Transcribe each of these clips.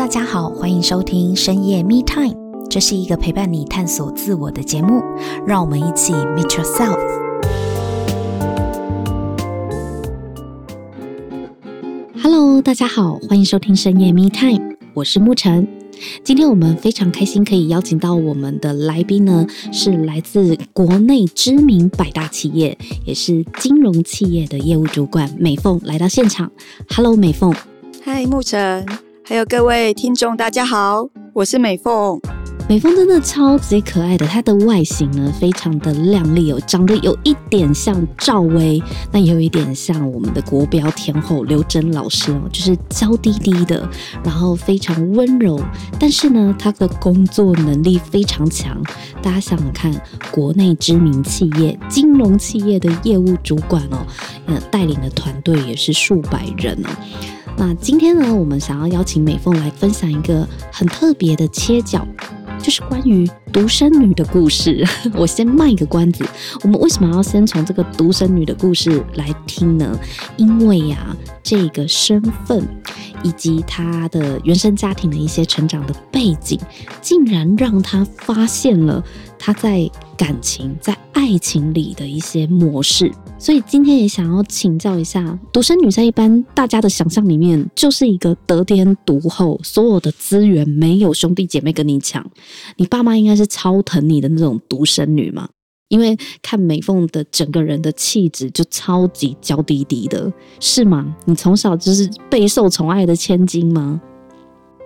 大家好，欢迎收听深夜 Me Time，这是一个陪伴你探索自我的节目，让我们一起 Meet Yourself。Hello，大家好，欢迎收听深夜 Me Time，我是沐晨。今天我们非常开心可以邀请到我们的来宾呢，是来自国内知名百大企业，也是金融企业的业务主管美凤来到现场。Hello，美凤。嗨，沐晨。还有各位听众，大家好，我是美凤。美凤真的超级可爱的，她的外形呢非常的靓丽哦，长得有一点像赵薇，那也有一点像我们的国标天后刘真老师哦，就是娇滴滴的，然后非常温柔，但是呢，她的工作能力非常强。大家想想看，国内知名企业、金融企业的业务主管哦，呃，带领的团队也是数百人哦。那今天呢，我们想要邀请美凤来分享一个很特别的切角，就是关于独生女的故事。我先卖个关子，我们为什么要先从这个独生女的故事来听呢？因为呀、这个身份以及她的原生家庭的一些成长的背景，竟然让她发现了她在感情、在爱情里的一些模式。所以今天也想要请教一下，独生女在一般大家的想象里面，就是一个得天独厚，所有的资源没有兄弟姐妹跟你抢，你爸妈应该是超疼你的那种独生女嘛？因为看美凤的整个人的气质就超级娇滴滴的，是吗？你从小就是备受宠爱的千金吗？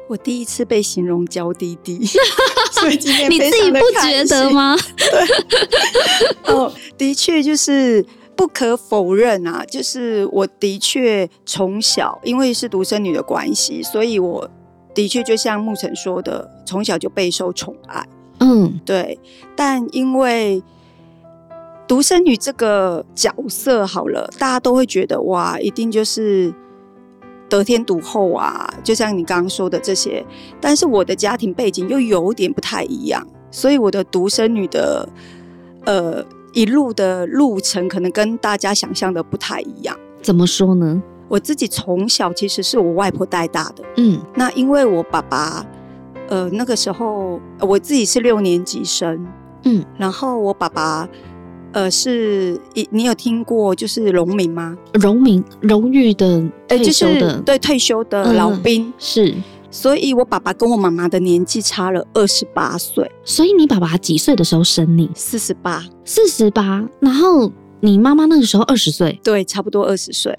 我第一次被形容娇滴滴，所以今天你自己不觉得吗？对，哦，的确就是。不可否认啊，就是我的确从小因为是独生女的关系，所以我的确就像沐晨说的，从小就备受宠爱。嗯，对。但因为独生女这个角色好了，大家都会觉得哇，一定就是得天独厚啊，就像你刚刚说的这些。但是我的家庭背景又有点不太一样，所以我的独生女的呃。一路的路程可能跟大家想象的不太一样。怎么说呢？我自己从小其实是我外婆带大的。嗯，那因为我爸爸，呃，那个时候我自己是六年级生。嗯，然后我爸爸，呃，是你你有听过就是农民吗？荣民，荣誉的退休的，就是、对，退休的老兵、嗯、是。所以，我爸爸跟我妈妈的年纪差了二十八岁。所以，你爸爸几岁的时候生你？四十八，四十八。然后，你妈妈那个时候二十岁？对，差不多二十岁。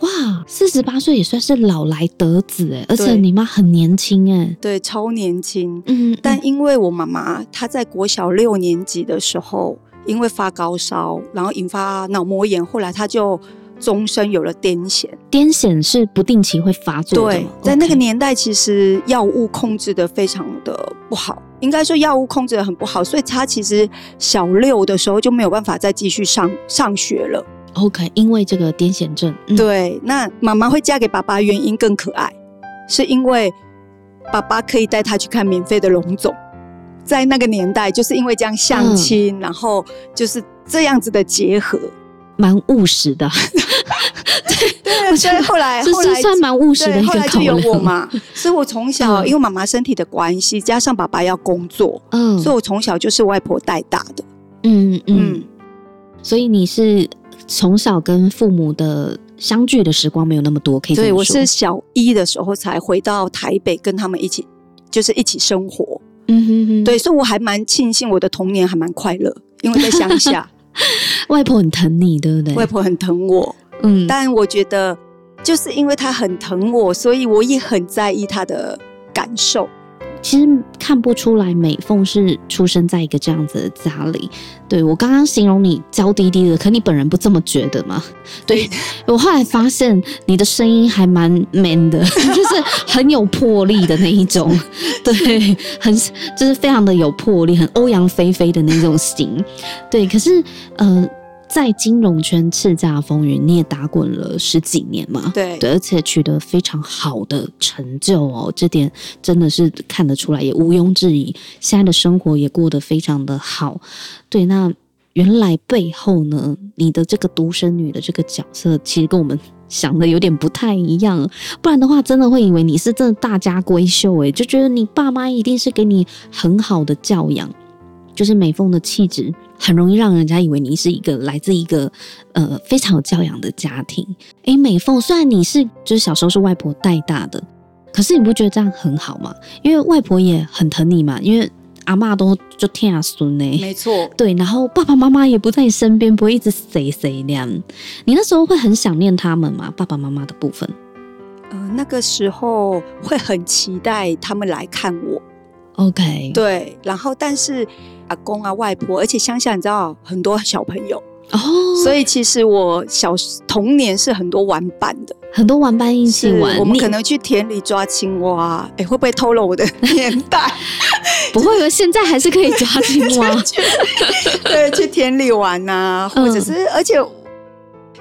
哇，四十八岁也算是老来得子哎，而且你妈很年轻哎，对，超年轻。嗯，但因为我妈妈她在国小六年级的时候，因为发高烧，然后引发脑膜炎，后来她就。终身有了癫痫，癫痫是不定期会发作的。对，在那个年代，其实药物控制的非常的不好，应该说药物控制的很不好，所以他其实小六的时候就没有办法再继续上上学了。OK，因为这个癫痫症。嗯、对，那妈妈会嫁给爸爸原因更可爱，是因为爸爸可以带他去看免费的龙总，在那个年代就是因为这样相亲，嗯、然后就是这样子的结合。蛮务实的，对对，所以后来后来算蛮务实的一个考量。后来就有我嘛，所以我从小因为妈妈身体的关系，加上爸爸要工作，嗯，所以我从小就是外婆带大的，嗯嗯。所以你是从小跟父母的相聚的时光没有那么多，可以。对，我是小一的时候才回到台北跟他们一起，就是一起生活。嗯哼哼，对，所以我还蛮庆幸我的童年还蛮快乐，因为在乡下。外婆很疼你，对不对？外婆很疼我，嗯，但我觉得就是因为他很疼我，所以我也很在意他的感受。其实看不出来美凤是出生在一个这样子的家里。对，我刚刚形容你娇滴滴的，可你本人不这么觉得吗？对，我后来发现你的声音还蛮 man 的，就是很有魄力的那一种。对，很就是非常的有魄力，很欧阳菲菲的那种型。对，可是呃。在金融圈叱咤风云，你也打滚了十几年嘛？对，对，而且取得非常好的成就哦，这点真的是看得出来，也毋庸置疑。现在的生活也过得非常的好。对，那原来背后呢，你的这个独生女的这个角色，其实跟我们想的有点不太一样，不然的话，真的会以为你是真的大家闺秀诶，就觉得你爸妈一定是给你很好的教养，就是美凤的气质很容易让人家以为你是一个来自一个呃非常有教养的家庭。诶，美凤，虽然你是就是小时候是外婆带大的，可是你不觉得这样很好吗？因为外婆也很疼你嘛，因为。阿嬷都就听阿孙呢，没错，对，然后爸爸妈妈也不在你身边，不会一直谁谁那样。你那时候会很想念他们吗？爸爸妈妈的部分？嗯、呃，那个时候会很期待他们来看我。OK，对，然后但是阿公啊、外婆，而且乡下你知道很多小朋友哦，所以其实我小童年是很多玩伴的。很多玩伴一起玩，我们可能去田里抓青蛙。哎，会不会透露我的年代？不会，我现在还是可以抓青蛙。对，去田里玩呐、啊，或者是，嗯、而且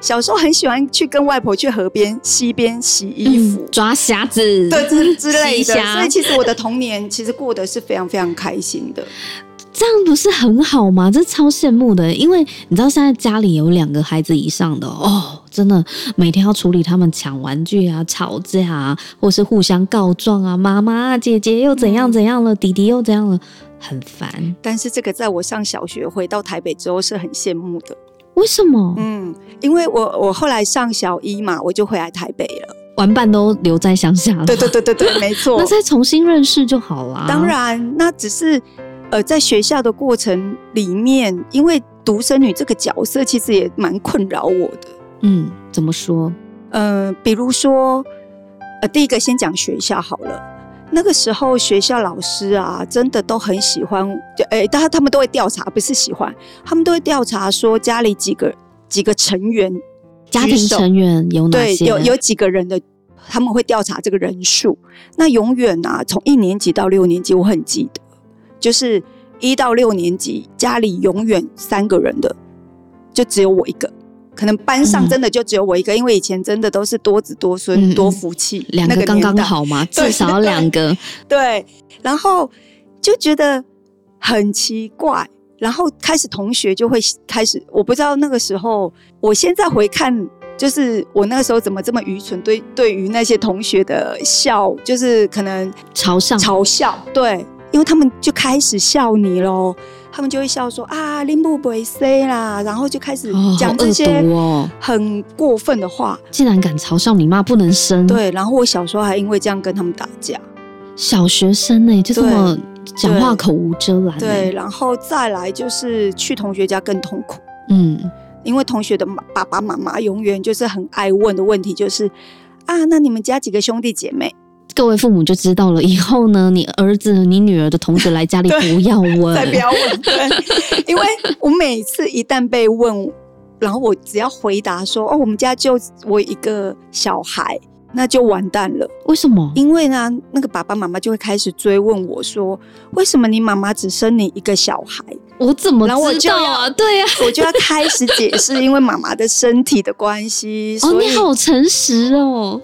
小时候很喜欢去跟外婆去河边、溪边洗衣服、嗯、抓虾子，对，之之类的。所以其实我的童年其实过得是非常非常开心的。这样不是很好吗？这超羡慕的，因为你知道现在家里有两个孩子以上的哦，真的每天要处理他们抢玩具啊、吵架啊，或是互相告状啊，妈妈、姐姐又怎样怎样了，嗯、弟弟又怎样了，很烦。但是这个在我上小学回到台北之后是很羡慕的。为什么？嗯，因为我我后来上小一嘛，我就回来台北了，玩伴都留在乡下了。对对对对对，没错。那再重新认识就好了。当然，那只是。呃，在学校的过程里面，因为独生女这个角色其实也蛮困扰我的。嗯，怎么说？呃，比如说，呃，第一个先讲学校好了。那个时候学校老师啊，真的都很喜欢，就哎，大家他们都会调查，不是喜欢，他们都会调查说家里几个几个成员，家庭成员有哪些？对，有有几个人的，他们会调查这个人数。那永远啊，从一年级到六年级，我很记得。就是一到六年级，家里永远三个人的，就只有我一个。可能班上真的就只有我一个，嗯、因为以前真的都是多子多孙、嗯、多福气，两个刚刚好嘛，至少两个。对，然后就觉得很奇怪，然后开始同学就会开始，我不知道那个时候，我现在回看，就是我那个时候怎么这么愚蠢，对，对于那些同学的笑，就是可能嘲笑，嘲笑，对。因为他们就开始笑你喽，他们就会笑说啊，林不会 say 啦，然后就开始讲这些很过分的话。哦、竟然敢嘲笑你妈不能生？对，然后我小时候还因为这样跟他们打架。小学生呢、欸，就这么讲话口无遮拦、欸。对，然后再来就是去同学家更痛苦。嗯，因为同学的爸爸妈妈永远就是很爱问的问题就是啊，那你们家几个兄弟姐妹？各位父母就知道了，以后呢，你儿子、你女儿的同学来家里不要问，再不要问，对，因为我每次一旦被问，然后我只要回答说：“哦，我们家就我一个小孩。”那就完蛋了。为什么？因为呢，那个爸爸妈妈就会开始追问我说：“为什么你妈妈只生你一个小孩？”我怎么知道啊？对呀，我就要开始解释，因为妈妈的身体的关系。哦，你好诚实哦。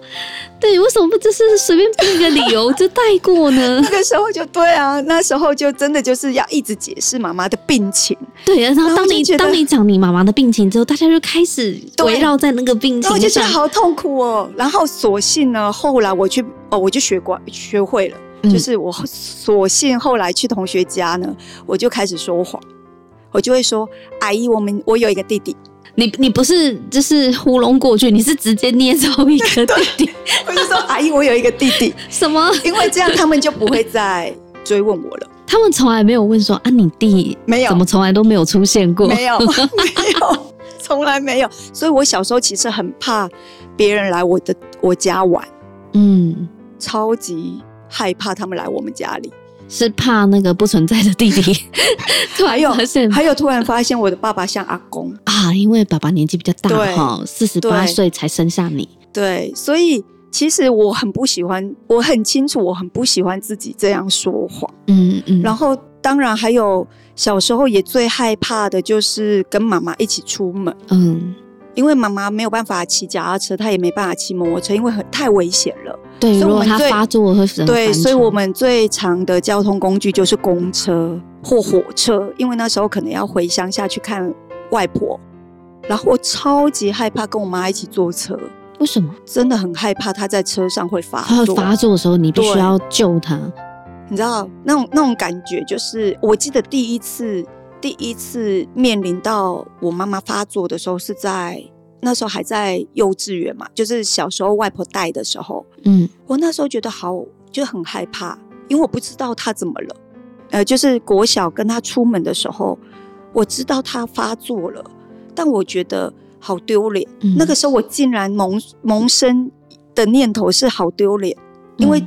对，为什么不就是随便编一个理由就带过呢？那个时候就对啊，那时候就真的就是要一直解释妈妈的病情。对啊，然后当你当你讲你妈妈的病情之后，大家就开始围绕在那个病情上，我就觉得好痛苦哦。然后索性呢，后来我去哦，我就学过学会了。就是我索性后来去同学家呢，我就开始说谎，我就会说：“阿姨，我们我有一个弟弟。”你你不是就是糊弄过去，你是直接捏造一个弟弟。我就说：“阿姨，我有一个弟弟。”什么？因为这样他们就不会再追问我了。他们从来没有问说：“啊，你弟没有？怎么从来都没有出现过？”没有，没有，从来没有。所以我小时候其实很怕别人来我的我家玩，嗯，超级。害怕他们来我们家里，是怕那个不存在的弟弟。还有还有，突然发现我的爸爸像阿公啊，因为爸爸年纪比较大哈，四十八岁才生下你。对，所以其实我很不喜欢，我很清楚，我很不喜欢自己这样说谎。嗯嗯。然后当然还有小时候也最害怕的就是跟妈妈一起出门。嗯。因为妈妈没有办法骑脚踏车，她也没办法骑摩托车，因为很太危险了。对，所以我们最发作会对，所以我们最长的交通工具就是公车或火车，因为那时候可能要回乡下去看外婆，然后我超级害怕跟我妈一起坐车。为什么？真的很害怕她在车上会发作。他发作的时候，你必须要救她。你知道那种那种感觉，就是我记得第一次第一次面临到我妈妈发作的时候，是在那时候还在幼稚园嘛，就是小时候外婆带的时候。嗯，我那时候觉得好就很害怕，因为我不知道她怎么了。呃，就是国小跟她出门的时候，我知道她发作了，但我觉得好丢脸。嗯、那个时候我竟然萌萌生的念头是好丢脸，因为。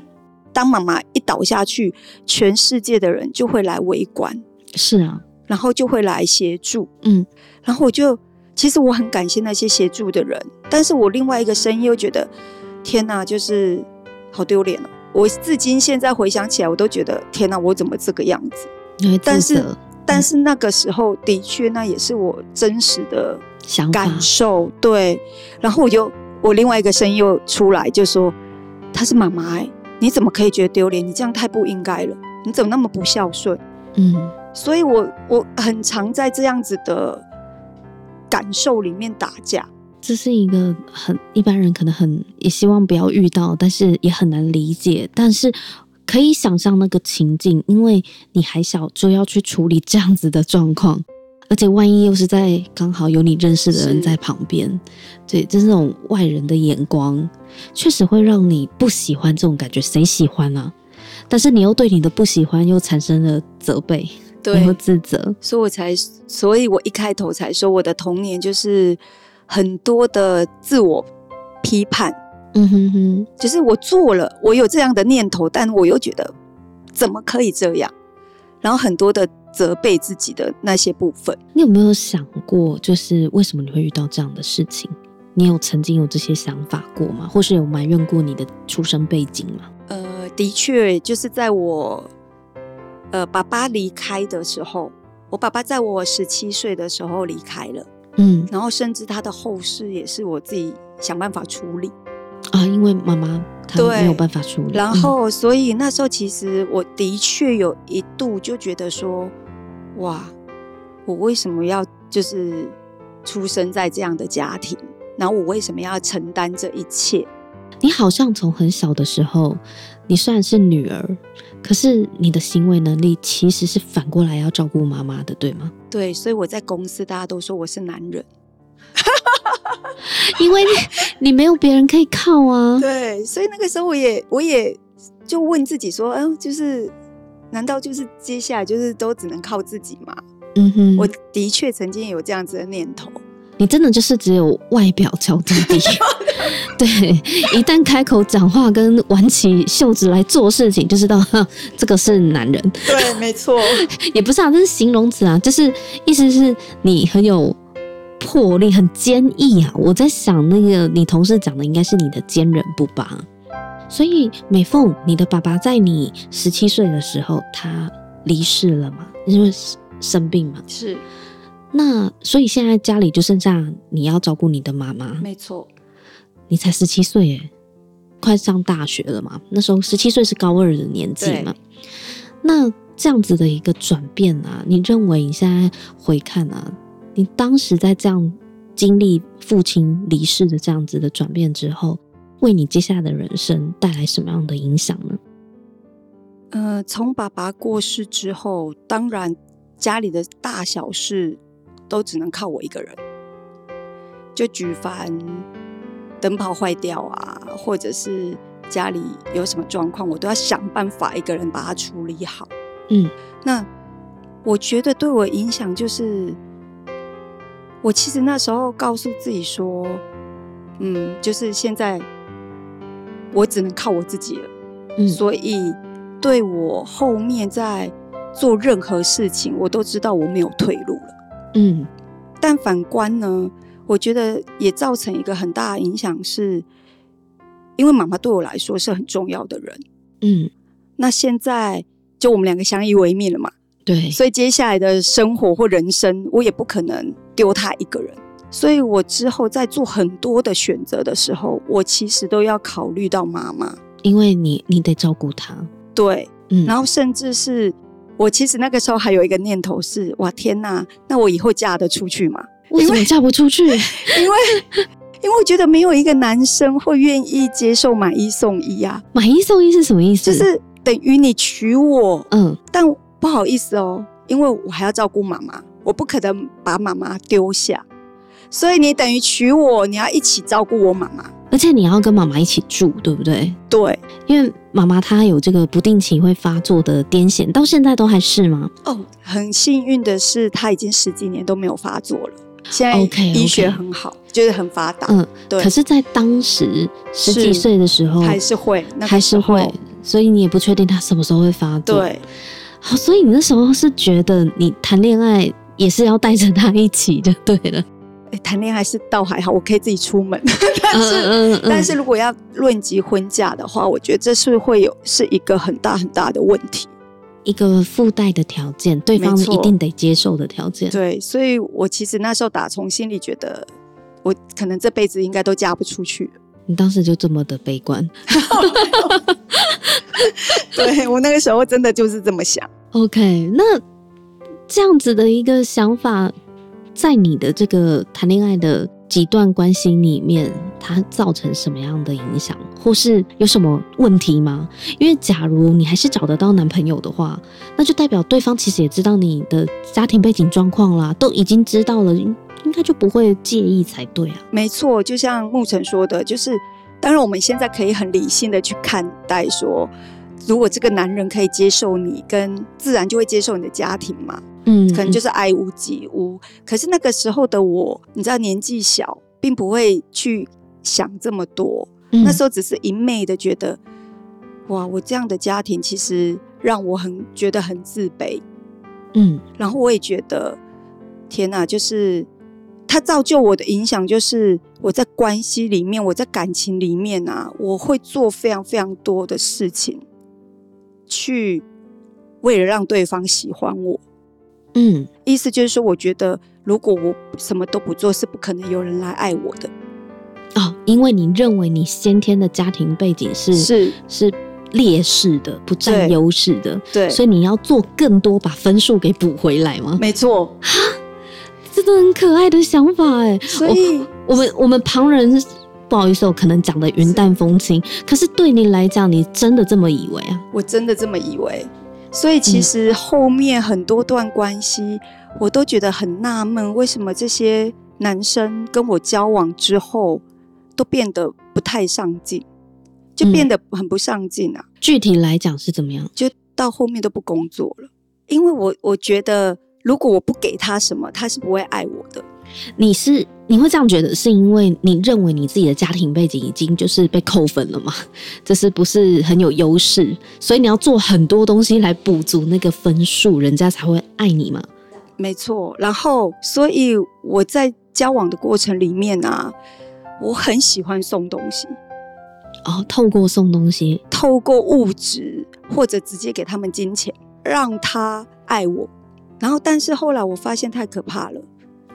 当妈妈一倒下去，全世界的人就会来围观，是啊，然后就会来协助，嗯，然后我就其实我很感谢那些协助的人，但是我另外一个声音又觉得，天哪，就是好丢脸哦！我至今现在回想起来，我都觉得天哪，我怎么这个样子？但是但是那个时候的确，那也是我真实的感受，对。然后我就我另外一个声音又出来，就说他是妈妈欸。你怎么可以觉得丢脸？你这样太不应该了！你怎么那么不孝顺？嗯，所以我我很常在这样子的感受里面打架。这是一个很一般人可能很也希望不要遇到，但是也很难理解。但是可以想象那个情境，因为你还小，就要去处理这样子的状况。而且万一又是在刚好有你认识的人在旁边，对，就是那种外人的眼光，确实会让你不喜欢这种感觉。谁喜欢啊？但是你又对你的不喜欢又产生了责备，对，然后自责，所以我才，所以我一开头才说我的童年就是很多的自我批判。嗯哼哼，就是我做了，我有这样的念头，但我又觉得怎么可以这样？然后很多的。责备自己的那些部分，你有没有想过，就是为什么你会遇到这样的事情？你有曾经有这些想法过吗？或是有埋怨过你的出生背景吗？呃，的确，就是在我呃爸爸离开的时候，我爸爸在我十七岁的时候离开了，嗯，然后甚至他的后事也是我自己想办法处理啊，因为妈妈。他没有办法处理，然后所以那时候其实我的确有一度就觉得说，哇，我为什么要就是出生在这样的家庭？然后我为什么要承担这一切？你好像从很小的时候，你虽然是女儿，可是你的行为能力其实是反过来要照顾妈妈的，对吗？对，所以我在公司大家都说我是男人。因为你你没有别人可以靠啊，对，所以那个时候我也我也就问自己说，嗯，就是难道就是接下来就是都只能靠自己吗？嗯哼，我的确曾经有这样子的念头。你真的就是只有外表娇滴滴，对，一旦开口讲话跟挽起袖子来做事情，就知道这个是男人。对，没错，也不是啊，这是形容词啊，就是意思是你很有。魄力很坚毅啊！我在想，那个你同事讲的应该是你的坚韧不拔。所以美凤，你的爸爸在你十七岁的时候他离世了嘛？因为生病嘛。是。那所以现在家里就剩下你要照顾你的妈妈。没错。你才十七岁耶，快上大学了嘛？那时候十七岁是高二的年纪嘛？那这样子的一个转变啊，你认为你现在回看啊？你当时在这样经历父亲离世的这样子的转变之后，为你接下来的人生带来什么样的影响呢？呃，从爸爸过世之后，当然家里的大小事都只能靠我一个人。就举凡灯泡坏掉啊，或者是家里有什么状况，我都要想办法一个人把它处理好。嗯，那我觉得对我影响就是。我其实那时候告诉自己说，嗯，就是现在我只能靠我自己了，嗯，所以对我后面在做任何事情，我都知道我没有退路了，嗯。但反观呢，我觉得也造成一个很大的影响，是因为妈妈对我来说是很重要的人，嗯。那现在就我们两个相依为命了嘛。对，所以接下来的生活或人生，我也不可能丢她一个人。所以我之后在做很多的选择的时候，我其实都要考虑到妈妈，因为你你得照顾她。对，嗯，然后甚至是我其实那个时候还有一个念头是：哇，天哪，那我以后嫁得出去吗？为什么嫁不出去？因为因为我觉得没有一个男生会愿意接受买一送一啊。买一送一是什么意思？就是等于你娶我，嗯，但不好意思哦，因为我还要照顾妈妈，我不可能把妈妈丢下，所以你等于娶我，你要一起照顾我妈妈，而且你要跟妈妈一起住，对不对？对，因为妈妈她有这个不定期会发作的癫痫，到现在都还是吗？哦，很幸运的是，她已经十几年都没有发作了。现在医学很好，okay, okay. 就是很发达。嗯，对。可是，在当时十几岁的时候，还是会，那个、还是会，所以你也不确定她什么时候会发作。对。好，所以你那时候是觉得你谈恋爱也是要带着他一起就对了。谈恋爱是倒还好，我可以自己出门。但是，嗯嗯嗯、但是如果要论及婚嫁的话，我觉得这是会有是一个很大很大的问题。一个附带的条件，对方一定得接受的条件。对，所以我其实那时候打从心里觉得，我可能这辈子应该都嫁不出去。你当时就这么的悲观？对，我那个时候真的就是这么想。OK，那这样子的一个想法，在你的这个谈恋爱的。几段关系里面，它造成什么样的影响，或是有什么问题吗？因为假如你还是找得到男朋友的话，那就代表对方其实也知道你的家庭背景状况啦，都已经知道了，应该就不会介意才对啊。没错，就像牧尘说的，就是当然我们现在可以很理性的去看待说，如果这个男人可以接受你，跟自然就会接受你的家庭嘛。嗯，可能就是爱屋及乌。可是那个时候的我，你知道年纪小，并不会去想这么多。嗯、那时候只是一昧的觉得，哇，我这样的家庭其实让我很觉得很自卑。嗯，然后我也觉得，天哪，就是他造就我的影响，就是我在关系里面，我在感情里面啊，我会做非常非常多的事情，去为了让对方喜欢我。嗯，意思就是说，我觉得如果我什么都不做，是不可能有人来爱我的。哦，因为你认为你先天的家庭背景是是是劣势的，不占优势的，对，所以你要做更多，把分数给补回来吗？没错，真的很可爱的想法哎。所以，我，我们我们旁人不好意思，我可能讲的云淡风轻，可是对你来讲，你真的这么以为啊？我真的这么以为。所以其实后面很多段关系，我都觉得很纳闷，为什么这些男生跟我交往之后，都变得不太上进，就变得很不上进啊。具体来讲是怎么样？就到后面都不工作了，因为我我觉得，如果我不给他什么，他是不会爱我的。你是你会这样觉得，是因为你认为你自己的家庭背景已经就是被扣分了吗？这是不是很有优势？所以你要做很多东西来补足那个分数，人家才会爱你吗？没错。然后，所以我在交往的过程里面啊，我很喜欢送东西。哦，透过送东西，透过物质，或者直接给他们金钱，让他爱我。然后，但是后来我发现太可怕了。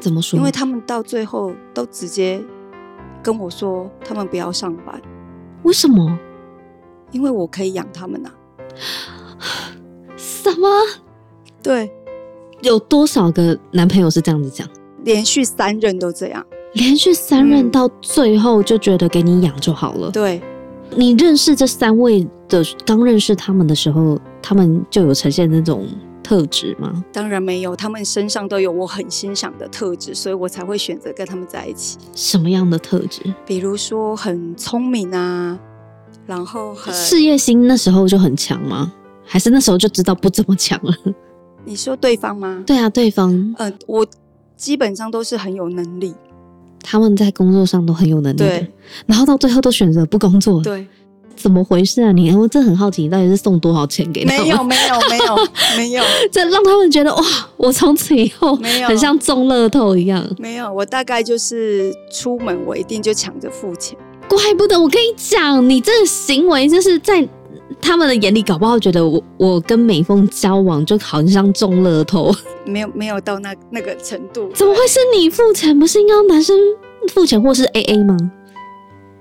怎么说？因为他们到最后都直接跟我说，他们不要上班。为什么？因为我可以养他们呐、啊。什么？对，有多少个男朋友是这样子讲？连续三任都这样，连续三任到最后就觉得给你养就好了。对，你认识这三位的，刚认识他们的时候，他们就有呈现那种。特质吗？当然没有，他们身上都有我很欣赏的特质，所以我才会选择跟他们在一起。什么样的特质？比如说很聪明啊，然后很事业心，那时候就很强吗？还是那时候就知道不怎么强了？你说对方吗？对啊，对方。嗯、呃，我基本上都是很有能力，他们在工作上都很有能力，对，然后到最后都选择不工作，对。怎么回事啊你？我真的很好奇，你到底是送多少钱给他们？没有，没有，没有，没有，这让他们觉得哇，我从此以后没有，很像中乐透一样。没有，我大概就是出门我一定就抢着付钱。怪不得我跟你讲，你这个行为就是在他们的眼里，搞不好觉得我我跟美凤交往就好像中乐透。没有，没有到那那个程度。怎么会是你付钱？不是应该男生付钱或是 AA 吗？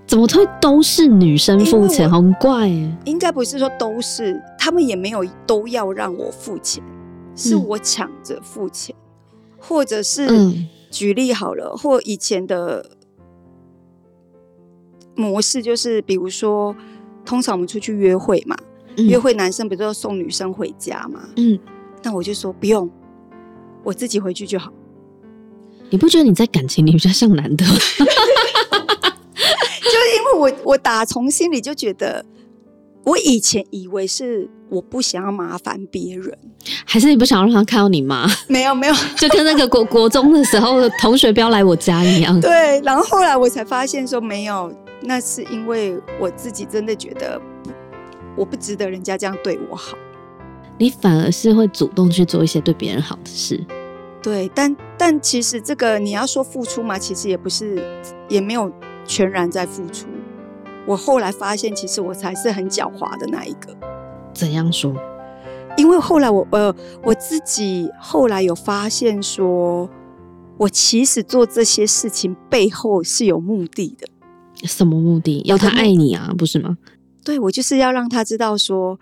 怎么会都是女生付钱？很怪哎！应该不是说都是，他们也没有都要让我付钱，是我抢着付钱，嗯、或者是举例好了，或以前的模式就是，比如说，通常我们出去约会嘛，嗯、约会男生不是都送女生回家嘛？嗯，那我就说不用，我自己回去就好。你不觉得你在感情里比较像男的为我我打从心里就觉得，我以前以为是我不想要麻烦别人，还是你不想让他看到你妈？没 有没有，就跟那个国国中的时候同学不要来我家一样。对，然后后来我才发现说没有，那是因为我自己真的觉得我不值得人家这样对我好。你反而是会主动去做一些对别人好的事。对，但但其实这个你要说付出嘛，其实也不是，也没有全然在付出。我后来发现，其实我才是很狡猾的那一个。怎样说？因为后来我呃我自己后来有发现说，我其实做这些事情背后是有目的的。什么目的？要他爱你啊，不是吗？对，我就是要让他知道说。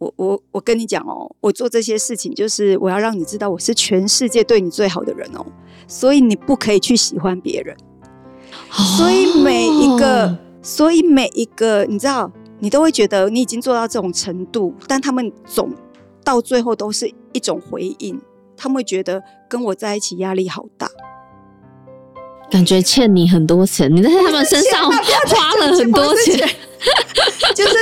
我我我跟你讲哦，我做这些事情就是我要让你知道我是全世界对你最好的人哦，所以你不可以去喜欢别人，所以每一个，所以每一个，你知道，你都会觉得你已经做到这种程度，但他们总到最后都是一种回应，他们会觉得跟我在一起压力好大，感觉欠你很多钱，你在他们身上 花了很多钱。就是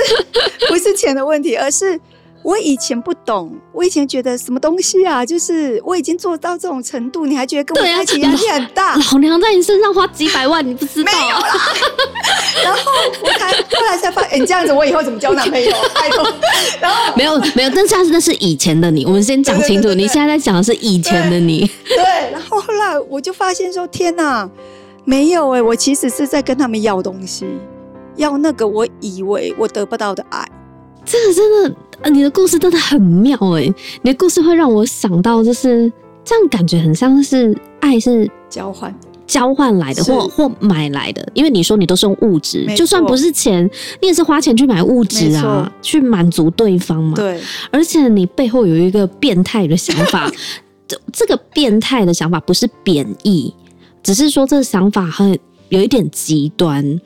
不是钱的问题，而是我以前不懂，我以前觉得什么东西啊，就是我已经做到这种程度，你还觉得跟我在一起压力很大？啊、老娘在你身上花几百万，你不知道、啊？没有啦。然后我才后来才发现，欸、你这样子我以后怎么交男朋友？拜托。然后没有没有，但是那是以前的你，我们先讲清楚，你现在在讲的是以前的你。对，对，然后后来我就发现说，天哪，没有哎、欸，我其实是在跟他们要东西。要那个我以为我得不到的爱，这个真的，你的故事真的很妙哎！你的故事会让我想到，就是这样，感觉很像是爱是交换交换来的，或或买来的。因为你说你都是用物质，就算不是钱，你也是花钱去买物质啊，去满足对方嘛。对，而且你背后有一个变态的想法，这这个变态的想法不是贬义，只是说这个想法很有一点极端。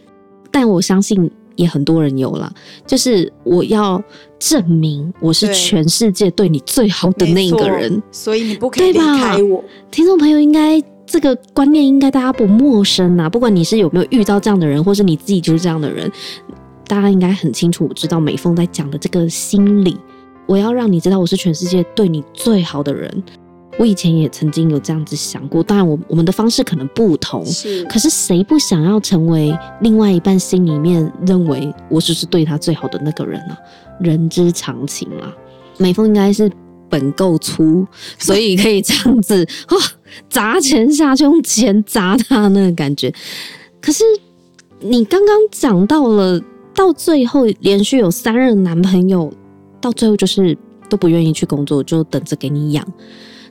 但我相信也很多人有了，就是我要证明我是全世界对你最好的那一个人，所以你不可以离开我。听众朋友应该这个观念应该大家不陌生啊，不管你是有没有遇到这样的人，或是你自己就是这样的人，大家应该很清楚我知道美凤在讲的这个心理。我要让你知道我是全世界对你最好的人。我以前也曾经有这样子想过，当然我我们的方式可能不同，是。可是谁不想要成为另外一半心里面认为我就是对他最好的那个人呢、啊？人之常情啊。美凤应该是本够粗，所以可以这样子 哇，砸钱下去，用钱砸他那个感觉。可是你刚刚讲到了，到最后连续有三任男朋友，到最后就是都不愿意去工作，就等着给你养。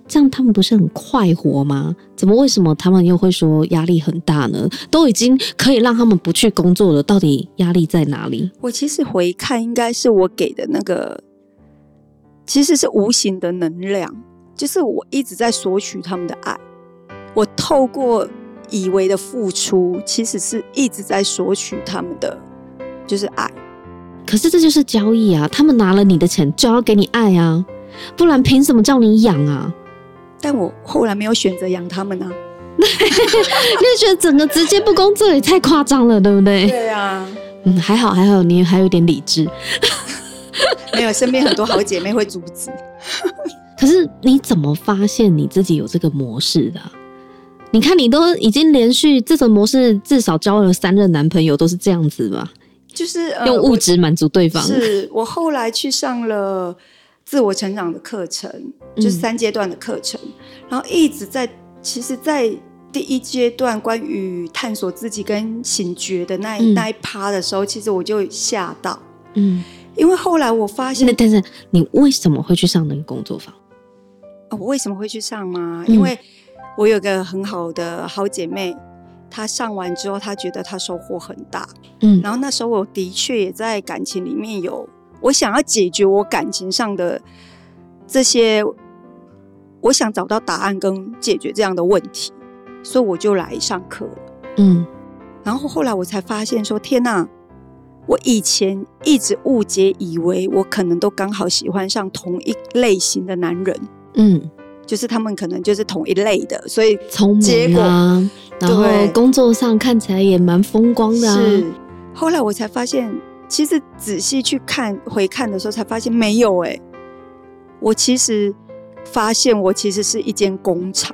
这样他们不是很快活吗？怎么为什么他们又会说压力很大呢？都已经可以让他们不去工作了，到底压力在哪里？我其实回看，应该是我给的那个，其实是无形的能量，就是我一直在索取他们的爱。我透过以为的付出，其实是一直在索取他们的，就是爱。可是这就是交易啊！他们拿了你的钱，就要给你爱啊，不然凭什么叫你养啊？但我后来没有选择养他们啊，那觉得整个直接不工作也太夸张了，对不对？对啊，嗯，还好还好，你还有点理智，没有身边很多好姐妹会阻止。可是你怎么发现你自己有这个模式的？你看你都已经连续这种模式，至少交了三任男朋友，都是这样子吧？就是、呃、用物质满足对方。是我后来去上了。自我成长的课程就是三阶段的课程，嗯，然后一直在，其实，在第一阶段关于探索自己跟醒觉的那一，嗯，那一趴的时候，其实我就吓到，嗯，因为后来我发现，但是你为什么会去上那个工作坊？哦，我为什么会去上吗？因为我有个很好的好姐妹，她上完之后，她觉得她收获很大，嗯，然后那时候我的确也在感情里面有。我想要解决我感情上的这些，我想找到答案跟解决这样的问题，所以我就来上课了。嗯，然后后来我才发现说，天哪！我以前一直误解，以为我可能都刚好喜欢上同一类型的男人，嗯，就是他们可能就是同一类的，所以聪明啊，然后工作上看起来也蛮风光的啊。是，后来我才发现，其实仔细去看回看的时候，才发现没有哎、欸，我其实发现我其实是一间工厂，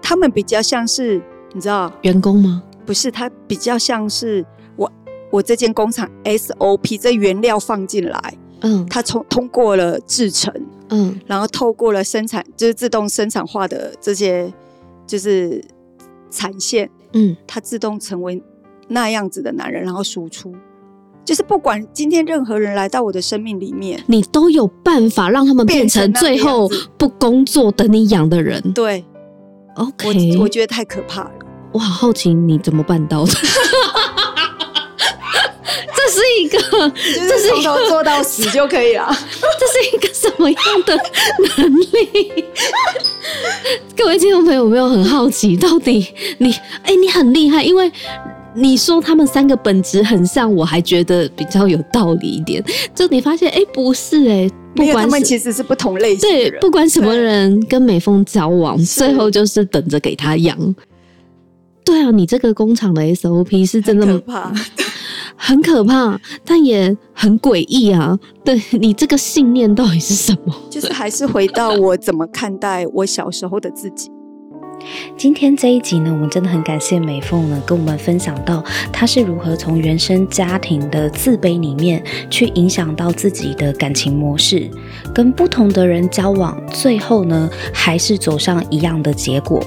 他们比较像是你知道？员工吗？不是，他比较像是。我我这间工厂 SOP 这原料放进来，嗯，它通通过了制成，嗯，然后透过了生产，就是自动生产化的这些就是产线，嗯，它自动成为那样子的男人，然后输出，就是不管今天任何人来到我的生命里面，你都有办法让他们变成最后不工作等你养的人。对，OK，我我觉得太可怕了，我好好奇你怎么办到的。这是一个，这是从头做到死就可以了。这是一个什么样的能力？各位听众朋友，有没有很好奇，到底你哎、欸，你很厉害，因为你说他们三个本质很像，我还觉得比较有道理一点。就你发现，哎、欸，不是哎、欸，不管他们其实是不同类型的。对，不管什么人跟美凤交往，最后就是等着给他养。对啊，你这个工厂的 SOP 是真的吗？可怕。很可怕，但也很诡异啊！对，你这个信念到底是什么？就是还是回到我怎么看待我小时候的自己。今天这一集呢，我们真的很感谢美凤呢，跟我们分享到她是如何从原生家庭的自卑里面，去影响到自己的感情模式，跟不同的人交往，最后呢，还是走上一样的结果。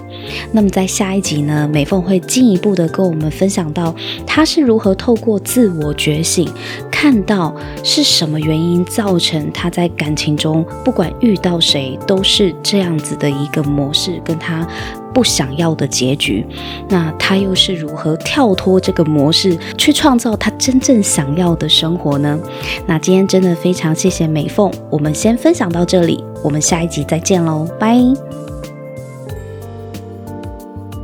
那么在下一集呢，美凤会进一步的跟我们分享到，她是如何透过自我觉醒，看到是什么原因造成她在感情中，不管遇到谁都是这样子的一个模式，跟她。不想要的结局，那他又是如何跳脱这个模式，去创造他真正想要的生活呢？那今天真的非常谢谢美凤，我们先分享到这里，我们下一集再见喽，拜。